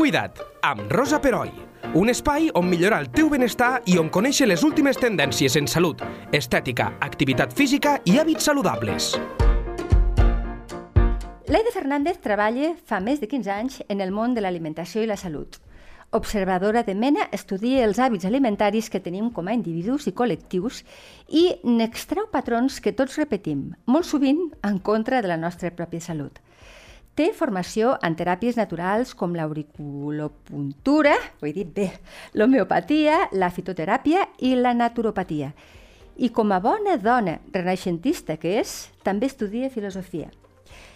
Cuida't, amb Rosa Peroi. Un espai on millorar el teu benestar i on conèixer les últimes tendències en salut, estètica, activitat física i hàbits saludables. Leide Fernández treballa fa més de 15 anys en el món de l'alimentació i la salut. Observadora de mena, estudia els hàbits alimentaris que tenim com a individus i col·lectius i n'extreu patrons que tots repetim, molt sovint en contra de la nostra pròpia salut. Té formació en teràpies naturals com l'auriculopuntura, ho he dit bé, l'homeopatia, la fitoteràpia i la naturopatia. I com a bona dona renaixentista que és, també estudia filosofia.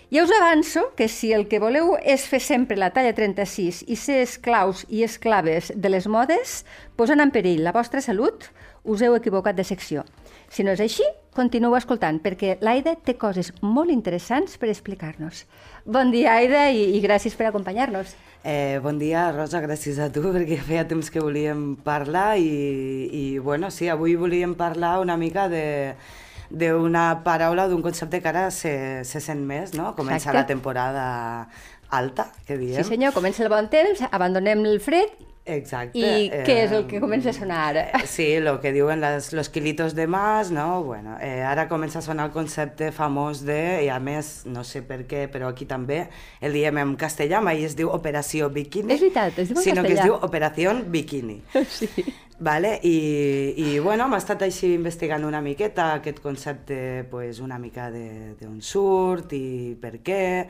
Ja us avanço que si el que voleu és fer sempre la talla 36 i ser esclaus i esclaves de les modes, posant en perill la vostra salut, us heu equivocat de secció. Si no és així, continueu escoltant, perquè l'Aida té coses molt interessants per explicar-nos. Bon dia, Aida, i, i gràcies per acompanyar-nos. Eh, bon dia, Rosa, gràcies a tu, perquè feia temps que volíem parlar i, i bueno, sí, avui volíem parlar una mica de d'una paraula d'un concepte que ara se, se sent més, no? Comença Exacte. la temporada alta, que diem. Sí senyor, comença el bon temps, abandonem el fred Exacte. i què és el que comença a sonar ara? Eh, Sí, lo que diuen les, los kilitos de más, no? Bueno, eh, ara comença a sonar el concepte famós de, i a més, no sé per què, però aquí també el diem en castellà, mai es diu operació bikini, És veritat, es diu en sinó que es castellà. diu operació bikini. Sí. Vale? I, I bueno, m'ha estat així investigant una miqueta aquest concepte, pues, una mica de- d'on surt i per què,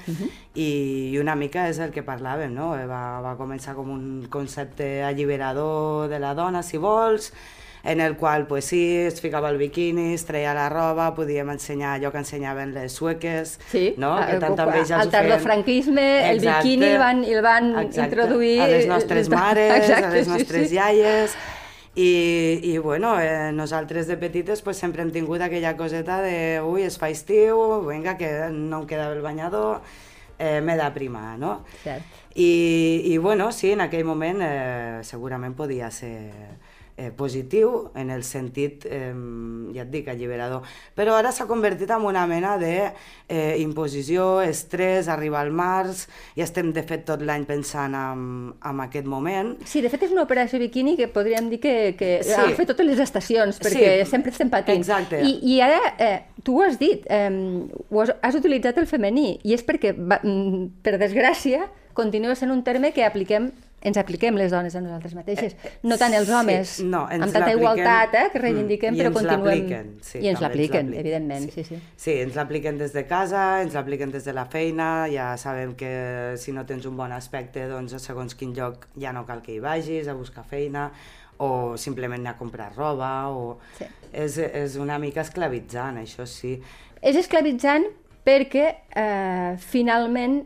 i una mica és el que parlàvem, no? Va, va començar com un concepte alliberador de la dona, si vols, en el qual, pues sí, es ficava el biquini, es treia la roba, podíem ensenyar allò que ensenyaven les sueques, Sí, no? que al els ho feien. tardofranquisme, el biquini el van, el van Exacte. introduir... A les nostres mares, Exacte, a les sí, nostres sí. iaies... I, i bueno, eh, nosaltres de petites pues, sempre hem tingut aquella coseta de ui, es fa estiu, vinga, que no em quedava el banyador, eh, m'he d'aprimar, no? Cert. I, I bueno, sí, en aquell moment eh, segurament podia ser eh, positiu en el sentit, eh, ja et dic, alliberador. Però ara s'ha convertit en una mena de eh, imposició, estrès, arribar al març, i estem de fet tot l'any pensant en, en aquest moment. Sí, de fet és una operació biquini que podríem dir que, que Sí. ha fet totes les estacions, perquè Sí, sempre estem patint. exacte. I, i ara, eh, tu ho has dit, eh, ho has, has utilitzat el femení, i és perquè, va, mm, per desgràcia, continua sent un terme que apliquem ens apliquem les dones a nosaltres mateixes, no tant els sí, homes, no, ens amb tanta igualtat eh, que reivindiquem, però continuem... sí, I ens l'apliquen, evidentment, sí, sí. Sí, ens l'apliquen des de casa, ens l'apliquen des de la feina, ja sabem que si no tens un bon aspecte, doncs a segons quin lloc ja no cal que hi vagis a buscar feina, o simplement anar a comprar roba, o... Sí. És, és una mica esclavitzant, això sí. És esclavitzant perquè eh, finalment,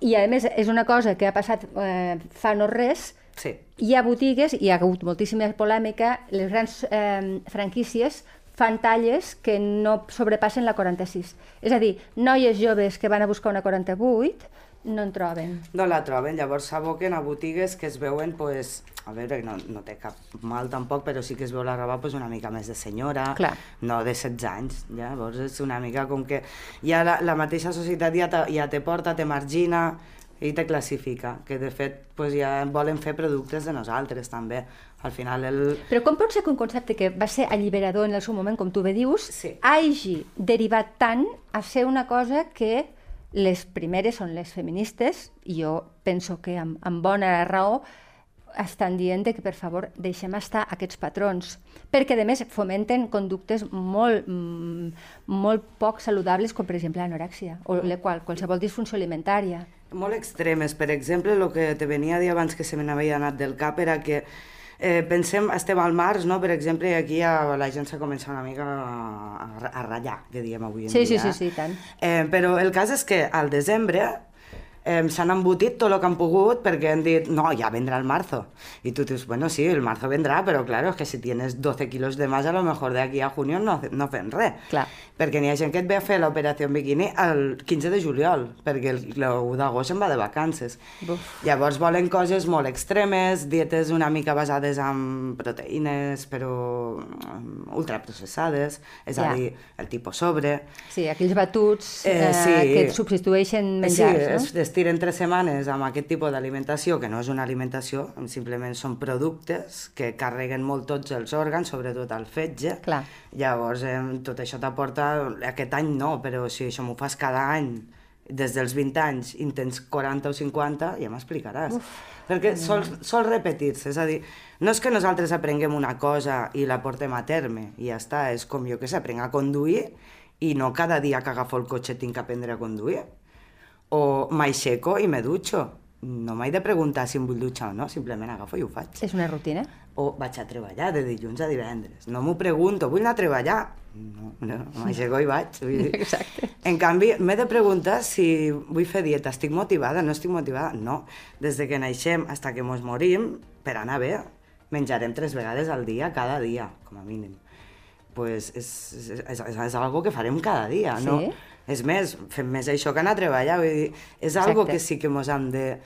i a més és una cosa que ha passat eh, fa no res, Sí, hi ha botigues, hi ha hagut moltíssima polèmica, les grans eh, franquícies fan talles que no sobrepassen la 46. És a dir, noies joves que van a buscar una 48 no en troben. no la troben, llavors s'aboquen a botigues que es veuen, pues, a veure, no, no té cap mal tampoc, però sí que es veu la roba pues, una mica més de senyora, Clar. no de 16 anys, llavors és una mica com que ja la, la mateixa societat ja, te, ja te porta, te margina i te classifica, que de fet pues, ja volen fer productes de nosaltres també. Al final el... Però com pot ser que un concepte que va ser alliberador en el seu moment, com tu bé dius, Sí. hagi derivat tant a ser una cosa que les primeres són les feministes, i jo penso que amb, amb bona raó estan dient que, per favor, deixem estar aquests patrons, perquè, a més, fomenten conductes molt, mm, molt poc saludables, com, per exemple, l'anorèxia, o la qual, qualsevol disfunció alimentària. Molt extremes. Per exemple, el que te venia a dir abans que se me n'havia anat del cap era que eh, pensem, estem al març, no? per exemple, aquí ja la gent s'ha començat una mica a, a ratllar, que diem avui en Sí, dia. sí, sí, sí, tant. Eh, però el cas és que al desembre eh, s'han embotit tot el que han pogut perquè han dit, no, ya vendrá el marzo. Y tú dices, bueno, sí, el marzo vendrá, pero claro, es que si tienes 12 kilos de más, a lo mejor de aquí a junio no, no fem res. Clar. perquè n'hi ha gent que et ve a fer l'operació en biquini el 15 de juliol, perquè el, el 1 d'agost se'n va de vacances. Buf. Llavors volen coses molt extremes, dietes una mica basades en proteïnes, però mm, ultraprocessades, és Ja. a dir, el tipus sobre. Sí, aquells batuts Eh, eh, sí. que substitueixen menjars, sí, no? es, es tiren tres setmanes amb aquest tipus d'alimentació, que no és una alimentació, simplement són productes que carreguen molt tots els òrgans, sobretot el fetge. Clar. Llavors, eh, tot això t'aporta... Aquest any no, però si això m'ho fas cada any, des dels 20 anys, i en tens 40 o 50, ja m'explicaràs. Perquè sol, sol repetir-se, és a dir, no és que nosaltres aprenguem una cosa i la portem a terme, i ja està, és com jo que sé, aprenc a conduir i no cada dia que agafo el cotxe tinc que aprendre a conduir. O m'aixeco i me dutxo. No m'he de preguntar si em vull dutxar o no, simplement agafo i ho faig. És una rutina. O vaig a treballar de dilluns a divendres. No m'ho pregunto, vull anar a treballar? No, no, m'aixeco i vaig. Exacte. En canvi, m'he de preguntar si vull fer dieta. Estic motivada? No estic motivada? No. Des de que naixem fins que mos morim, per anar bé, menjarem tres vegades al dia, cada dia, com a mínim. pues és, és, és, és, és algo que farem cada dia, no? És més, fem més això que anar a treballar, vull dir, és algo Exacte. que sí que mos hem de,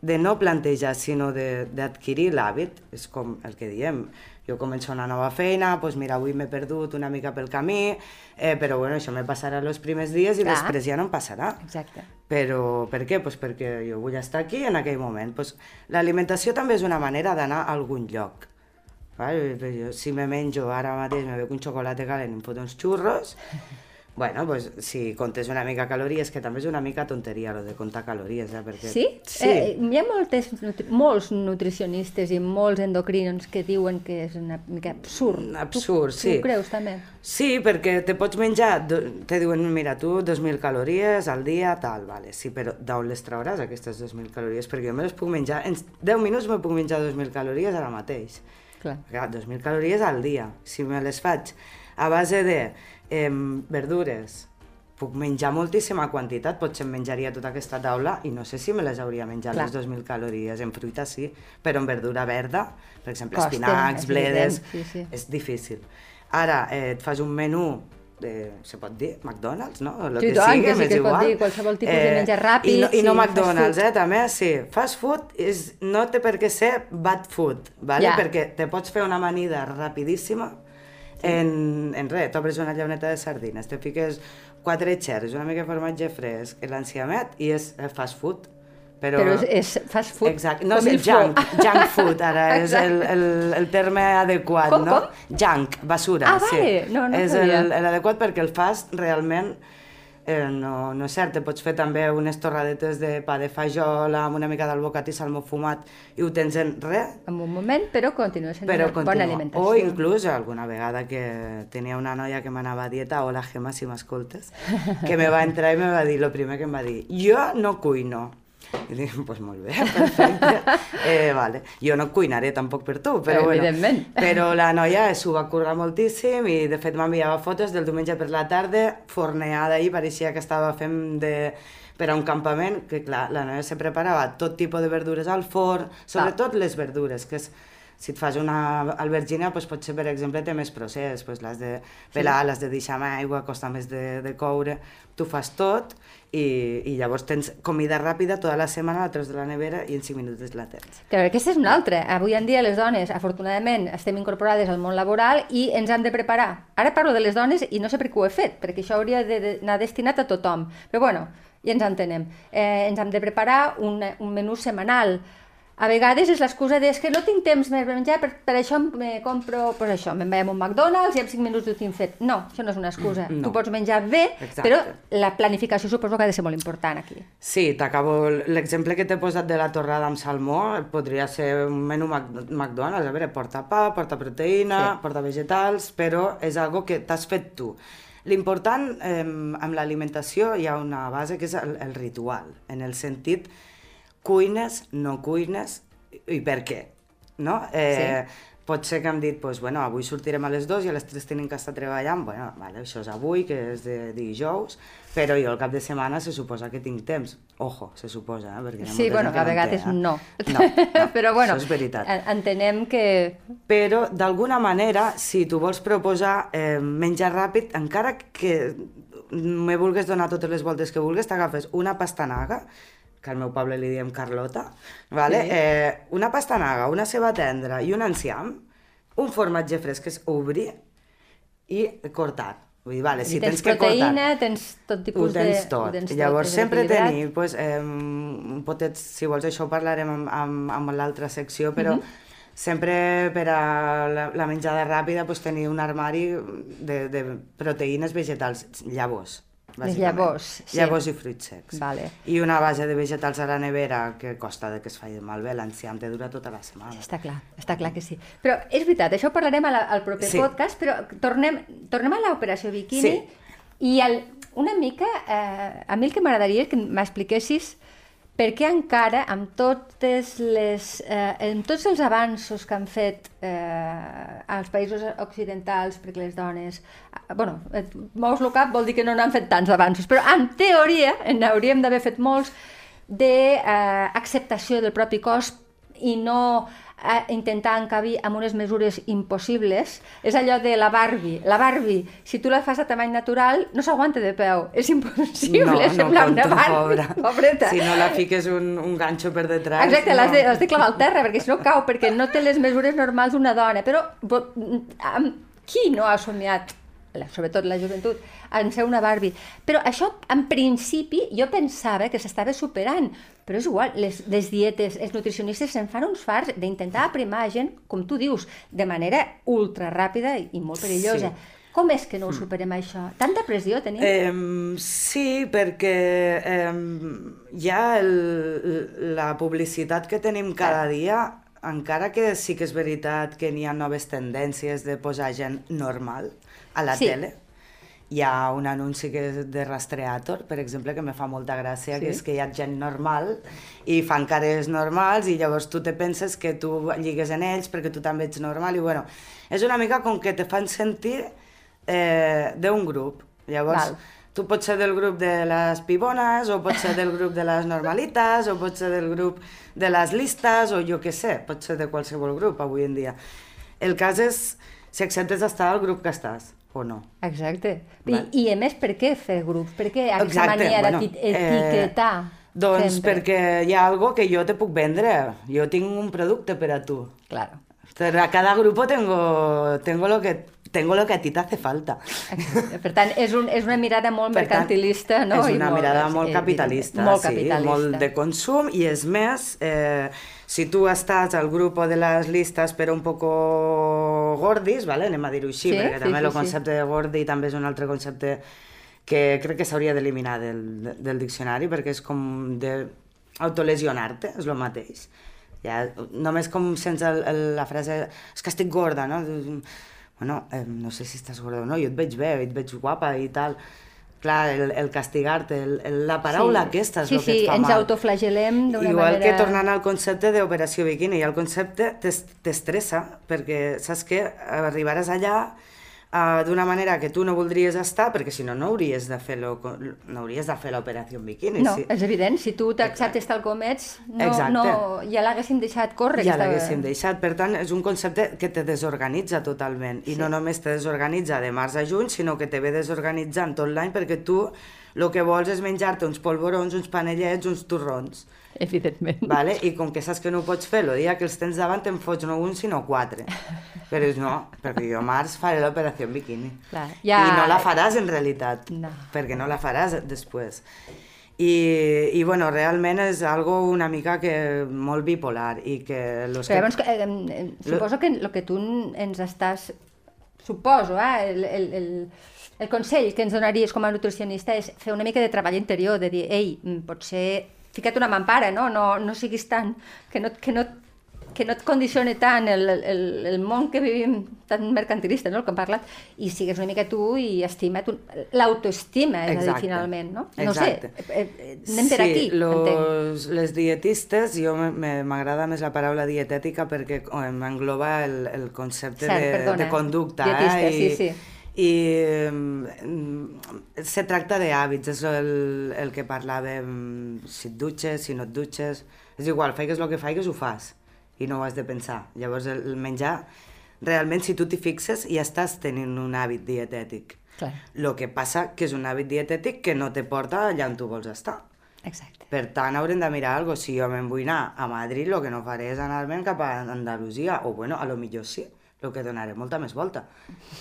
de no plantejar, sinó de- d'adquirir l'hàbit, és com el que diem. Jo començo una nova feina, doncs mira, avui m'he perdut una mica pel camí, eh, però bueno, això me passarà els primers dies i Clar. després ja no em passarà. Exacte. Però per què? Pues perquè jo vull estar aquí en aquell moment. Pues L'alimentació també és una manera d'anar a algun lloc. Vale? Si me menjo ara mateix, me bec un xocolate calent i em foto uns xurros, bueno, pues, si comptes una mica calories, que també és una mica tonteria, lo de comptar calories, eh? Perquè... Sí? Sí. Eh, hi ha moltes, nutri molts nutricionistes i molts endocrinos que diuen que és una mica absurd. Absurd, tu, sí. Tu creus també? Sí, perquè te pots menjar, te diuen, mira, tu 2.000 calories al dia, tal, vale, sí, però d'on les trauràs aquestes 2.000 calories? Perquè jo me les puc menjar, en 10 minuts me puc menjar 2.000 calories ara mateix. Clar. Clar, 2.000 calories al dia. Si me les faig a base de eh, verdures, puc menjar moltíssima quantitat, potser em menjaria tota aquesta taula i no sé si me les hauria menjat Clar. les 2.000 calories. En fruita sí, però en verdura verda, per exemple, Costa, espinacs, bledes, sí, sí. és difícil. Ara, eh, et fas un menú de, se pot dir, McDonald's, no? Lo Sí, que sigui, que sí m'és que es pot igual. dir, qualsevol tipus de menjar ràpid, I no, i no sí, McDonald's, eh, també, sí. Fast food és, no té per què ser bad food, ¿vale? Ja. perquè te pots fer una amanida rapidíssima en, en res, t'obres una llauneta de sardines, te fiques quatre xerres, una mica de formatge fresc, l'enciamet i és eh, fast food. Però, Però és, és fast food. Exacte, no, com és faut. junk, junk food, ara és el, el, el terme adequat, Com, no? com? Junk, basura, Ah, sí. vale, no, no és el- l'adequat perquè el fast realment eh, no, no és cert, te pots fer també unes torradetes de pa de fajola amb una mica d'albocat i salmó fumat i ho tens en res, En un moment, però continua sent però una continua. bona alimentació. O inclús alguna vegada que tenia una noia que m'anava a dieta, hola Gemma, si m'escoltes, que me va entrar i me va dir, lo primer que em va dir, jo no cuino. I dic, doncs pues molt bé, perfecte. Eh, vale. Jo no cuinaré tampoc per tu, però bueno. Evidentment. Però la noia s'ho va currar moltíssim i de fet m'enviava fotos del diumenge per la tarda, forneada i pareixia que estava fent de per a un campament, que clar, la noia se preparava tot tipus de verdures al forn, sobretot les verdures, que és, si et fas una albergina, doncs potser, per exemple, té més procés, doncs l'has de pelar, l'has de deixar amb aigua, costa més de, de coure, tu fas tot i, i llavors tens comida ràpida tota la setmana, la treus de la nevera i en 5 minuts la tens. Clar, aquesta és una altra. Avui en dia les dones, afortunadament, estem incorporades al món laboral i ens hem de preparar. Ara parlo de les dones i no sé per què ho he fet, perquè això hauria d'anar destinat a tothom. Però bueno, ja ens entenem. Eh, ens hem de preparar un, un menú setmanal. A vegades és l'excusa de "És que no tinc temps més per menjar, per, per això me compro pues això, me'n vaig a un McDonald's i en 5 minuts ho tinc fet. No, això no és una excusa. No. Tu pots menjar bé, Exacte. però la planificació suposo que ha de ser molt important aquí. Sí, t'acabo... L'exemple que t'he posat de la torrada amb salmó podria ser un menú McDonald's. A veure, porta pa, porta proteïna, sí. porta vegetals, però és algo que t'has fet tu. L'important eh, amb l'alimentació hi ha una base que és el, el ritual, en el sentit cuines, no cuines i per què. No? Eh, pot ser que hem dit, pues, bueno, avui sortirem a les dues i a les tres tenim que estar treballant, bueno, vale, això és avui, que és de dijous, però jo el cap de setmana se suposa que tinc temps. Ojo, se suposa, eh? perquè Sí, bueno, gent a que vegades té, eh? no. No, no, Però bueno, això és veritat. en- entenem que... Però, d'alguna manera, si tu vols proposar eh, menjar ràpid, encara que me vulgues donar totes les voltes que vulgues, t'agafes una pastanaga, que al meu poble li diem Carlota, vale? Sí. eh, una pastanaga, una ceba tendra i un enciam, un formatge fresc que és obrir i cortar. Vull dir, vale, si tens tens que proteïna, cortar... tens tot Ho tipus de... tens tot. Ho tens Llavors, és sempre tenir, pues, eh, un potet, si vols això ho parlarem amb, amb, amb l'altra secció, però Mhm. sempre per a la, la menjada ràpida pues, tenir un armari de, de proteïnes vegetals, llavors. Les llavors, sí. Llavors i fruits secs. Vale. I una base de vegetals a la nevera que costa de que es faci malbé, l'enciam te dura tota la setmana. Està clar, està clar que sí. Però és veritat, això ho parlarem la, al proper Sí. podcast, però tornem, tornem a l'operació Bikini Sí. i el, una mica, eh, a mi el que m'agradaria és que m'expliquessis què encara, amb, totes les, eh, amb tots els avanços que han fet eh, als països occidentals, perquè les dones... Eh, bueno, et mous el cap vol dir que no n'han fet tants avanços, però en teoria en hauríem d'haver fet molts d'acceptació del propi cos i no eh, intentar encabir amb unes mesures impossibles. És allò de la Barbie. La Barbie, si tu la fas a tamany natural, no s'aguanta de peu. És impossible semblar una Barbie. pobra. Pobreta. Si no la fiques un, un ganxo per detrás... Exacte, l'has de, no. l'has de clavar al terra, perquè si no cau, perquè no té les mesures normals d'una dona. Però bo- amb qui no ha somiat, la- sobretot la joventut, en ser una Barbie? Però això, en principi, jo pensava que s'estava superant, però és igual, les, les dietes, els nutricionistes se'n fan uns fars d'intentar aprimar gent, com tu dius, de manera ultra ràpida i molt perillosa. Sí. Com és que no ho superem, això? Tanta pressió tenim? Eh, sí, perquè eh, ha el, la publicitat que tenim cada dia, encara que sí que és veritat que n'hi ha noves tendències de posar gent normal a la Sí. tele. Hi ha un anunci que és de Rastreator, per exemple, que me fa molta gràcia, Sí. que és que hi ha gent normal i fan cares normals i llavors tu te penses que tu lligues en ells perquè tu també ets normal i bueno, és una mica com que te fan sentir eh, d'un grup. Llavors, Val. tu pots ser del grup de les pibones, o pots ser del grup de les normalites, o pots ser del grup de les listes, o jo què sé, pots ser de qualsevol grup avui en dia. El cas és si acceptes estar al grup que estàs, o no. Exacte. I. I a més, per què fer grups? Per què aquesta Exacte, mania bueno, d'etiquetar? Eh, doncs perquè hi ha algo que jo te puc vendre. Jo tinc un producte per a tu. Claro. A cada grupo tengo, tengo, lo que, tengo lo que a ti te hace falta. Exacte. Per tant, és, un, és una mirada molt Per tant, mercantilista, no? És I una molt, mirada és molt capitalista, molt sí, capitalista. molt de consum, i és més, eh, si tu estàs al grup de les listes però un poco gordis, ¿vale? anem a dir-ho així, Sí, perquè sí, també sí, el sí. concepte de gordi també és un altre concepte que crec que s'hauria d'eliminar del, del diccionari, perquè és com de autolesionar-te, és el mateix. Ja, només com sense el, el, la frase és que estic gorda, no? Bueno, eh, no sé si estàs gorda o no, jo et veig bé, et veig guapa i tal. Clar, el, el castigar-te, la paraula Sí. aquesta és sí, el que sí, et fa ens mal. autoflagel·lem d'una Igual manera... que tornant al concepte d'operació biquini, el concepte t'es- t'estressa, perquè saps que arribaràs allà uh, d'una manera que tu no voldries estar, perquè si no, no hauries de fer lo, no hauries de fer l'operació biquini. No, sí. és evident, si tu t'acceptes tal com ets, no, Exacte. no, ja l'haguéssim deixat córrer. Ja l'haguéssim deixat. Per tant, és un concepte que te desorganitza totalment. I Sí. no només te desorganitza de març a juny, sinó que te ve desorganitzant tot l'any perquè tu el que vols és menjar-te uns polvorons, uns panellets, uns torrons. Evidentment. Vale? I com que saps que no ho pots fer, el dia que els tens davant te'n fots no un, sinó quatre. Però dius, no, perquè jo a març faré l'operació en biquini. Clar, Ja... I no la faràs en realitat, No. perquè no la faràs després. I, i bueno, realment és algo una mica que molt bipolar i que los Però que... llavors, eh, eh, suposo que el que tu ens estàs... Suposo, eh? El, el, el, el consell que ens donaries com a nutricionista és fer una mica de treball interior, de dir, ei, mm, potser fica't una mampara, no? No, no siguis tan... Que no, que no, que no et condicione tant el, el, el món que vivim tan mercantilista, no?, el que hem parlat, i sigues una mica tu i estima't un... l'autoestima, és Exacte. a dir, finalment, no? No Exacte. sé, eh, eh, anem per sí, aquí, los, les dietistes, jo m'agrada més la paraula dietètica perquè m'engloba el, el concepte Cert, de, perdona. de conducta. Dietista, eh? I, sí, sí. i mm, se tracta d'hàbits, és el, el que parlàvem, si et dutxes, si no et dutxes, és igual, faigues el que faigues, ho fas, i no ho has de pensar. Llavors el, menjar, realment si tu t'hi fixes ja estàs tenint un hàbit dietètic. Clar, El que passa que és un hàbit dietètic que no te porta allà on tu vols estar. exacte. Per tant, haurem de mirar alguna Si jo me'n vull anar a Madrid, el que no faré és anar-me'n cap a Andalusia, o bueno, a lo millor sí, el que donaré molta més volta.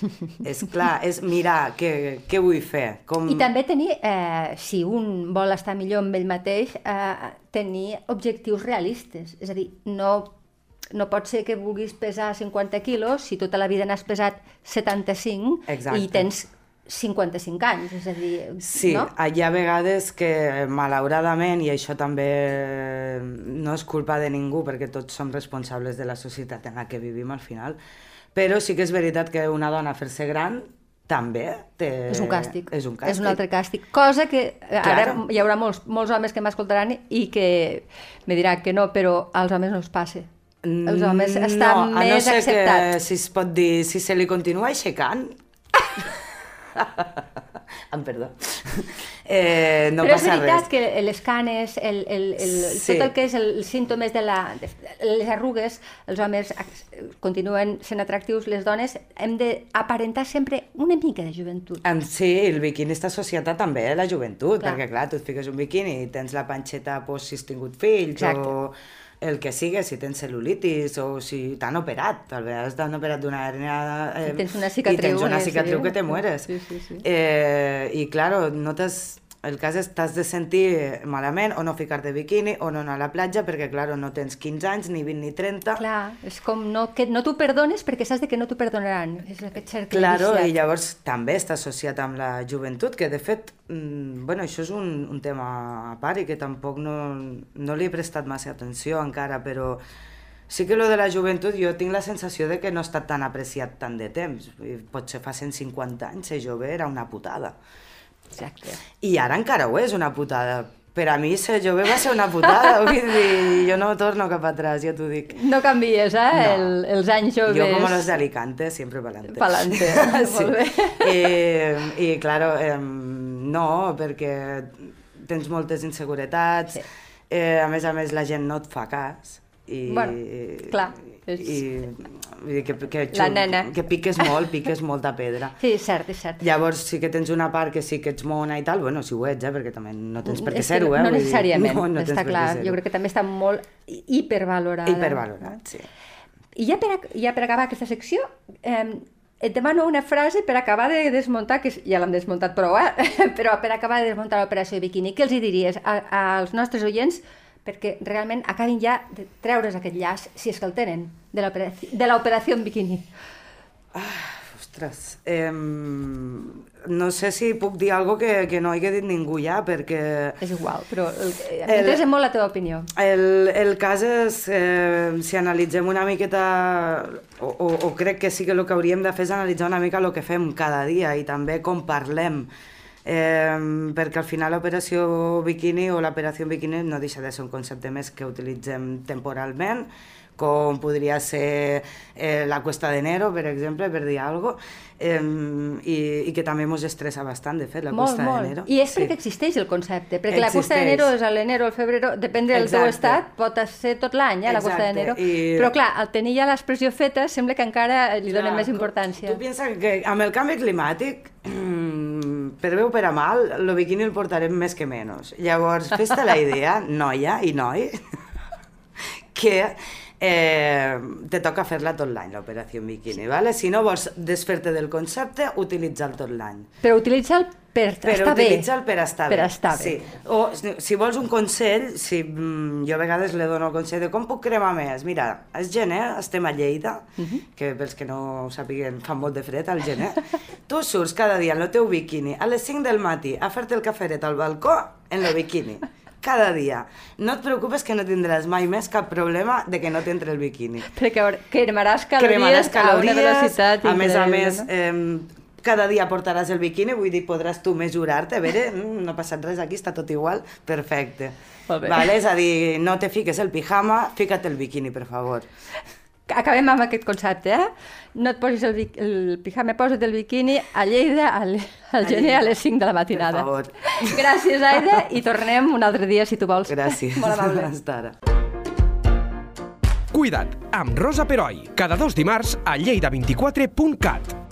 és clar, és mirar què, què vull fer. Com... I també tenir, eh, si un vol estar millor amb ell mateix, eh, tenir objectius realistes. És a dir, no, no pot ser que vulguis pesar 50 quilos si tota la vida n'has pesat 75 Exacte. i tens 55 anys, és a dir, Sí, no? hi ha vegades que, malauradament, i això també no és culpa de ningú, perquè tots som responsables de la societat en la que vivim al final, però sí que és veritat que una dona fer-se gran també té... És un càstig. És un càstig. És un altre càstig. Cosa que eh, ara Claro. hi haurà molts, molts homes que m'escoltaran i que me diran que no, però als homes no els passa. Els homes estan no, a no més ser acceptats. que, si es pot dir, si se li continua aixecant... em perdó. Eh, no Però és passa veritat res. que les canes, el, el, el, Sí. tot el que és el, els símptomes de, la, de les arrugues, els homes continuen sent atractius, les dones hem d'aparentar sempre una mica de joventut. En sí, el biquini està associat a també a la joventut, Clar. perquè clar, tu et fiques un biquini i tens la panxeta pues, si has tingut fills Exacte. o el que sigui, si tens cel·lulitis o si t'han operat, a vegades t'han operat d'una hernia eh, I tens una i cicatriu, tens una eh, cicatriu que te mueres. Sí, sí, sí. Eh, I claro, no t'has... El cas és t'has de sentir malament o no ficar-te biquini o no anar a la platja perquè, claro, no tens 15 anys, ni 20 ni 30. Clar, és com no, que no t'ho perdones perquè saps de que no t'ho perdonaran. És aquest cercle Claro, viciat. i llavors també està associat amb la joventut, que de fet, mm, bueno, això és un, un tema a part i que tampoc no, no li he prestat massa atenció encara, però sí que lo de la joventut jo tinc la sensació de que no estat tan apreciat tant de temps. Potser fa 150 anys ser jove era una putada. Exacte. I ara encara ho és una putada. Per a mi ser jove va ser una putada, vull dir, jo no torno cap atrás, ja t'ho dic. No canvies, eh? No. El, els anys joves. Yo como los de Alicante, siempre pa'lante. Pa'lante, molt bé. I, I, claro, eh, no, perquè tens moltes inseguretats, Sí. eh, a més a més la gent no et fa cas. I, Bueno, clar, és- I, vull dir que, que, nena. que piques molt, piques molta pedra. Sí, és cert, és cert. Llavors sí que tens una part que sí que ets mona i tal, bueno, si ho ets, eh, perquè també no tens per què que ser-ho, eh? No dir, necessàriament, no, no està clar. Jo crec que també està molt hi- hipervalorada. Hipervalorat, sí. I ja per, ja per acabar aquesta secció, eh, et demano una frase per acabar de desmuntar, que ja l'hem desmuntat prou, eh? però per acabar de desmuntar l'operació Bikini, què els hi diries als nostres oients perquè realment acabin ja de treure's aquest llaç, si és que el tenen, de l'operació de l'operació Bikini. Ostres, eh, no sé si puc dir algo que, que no hagi dit ningú ja, perquè És igual, però m'interessa molt la teva opinió. el, el cas és, eh, si analitzem una miqueta, o, o, o crec que sí que el que hauríem de fer és analitzar una mica el que fem cada dia i també com parlem, eh, perquè al final l'operació bikini o l'operació bikini no deixa de ser un concepte més que utilitzem temporalment, com podria ser eh, la Cuesta d'Enero, per exemple, per dir alguna cosa, eh, i, i que també ens estressa bastant, de fet, la molt, Cuesta molt. d'Enero. I és perquè existeix el concepte, perquè la Costa Existeix. d'Enero és a l'enero, al febrero, depèn del teu Exacte. estat, pot ser tot l'any, eh, la Exacte, d'Enero. i- Però clar, al tenir ja l'expressió feta, sembla que encara li Clar, més importància. Tu pensa que amb el canvi climàtic, per bé o per a mal, el bikini el portarem més que menys. Llavors, fes-te la idea, noia i noi, que eh, te toca fer-la tot l'any, l'operació bikini, ¿vale? Si no vols desfer-te del concepte, utilitza'l tot l'any. Però utilitza'l per Però estar bé. per estar Per bé. estar bé. Sí. O si, vols un consell, si, mm, jo a vegades le dono el consell de com puc cremar més. Mira, és gener, estem a Lleida, Mhm. que pels que no ho sàpiguen fa molt de fred al gener. tu surts cada dia en el teu biquini a les 5 del matí a fer-te el caferet al balcó en el biquini. cada dia. No et preocupes que no tindràs mai més cap problema de que no t'entre el biquini. Perquè cremaràs calories, Cremaràs a una velocitat a més a més, no? eh, cada dia portaràs el biquini, vull dir, podràs tu mesurar-te, a veure, mm, no ha passat res aquí, està tot igual, perfecte. Molt bé. Vale? És a dir, no te fiques el pijama, fica't el biquini, per favor. Acabem amb aquest concepte, eh? No et posis el, el pijama, posa't el biquini a Lleida al, al gener a les 5 de la matinada. Per favor. Gràcies, Aida, i tornem un altre dia, si tu vols. Gràcies. Molt amable. Hasta ara. Cuida't, amb Rosa Peroi, cada dos dimarts a lleida24.cat.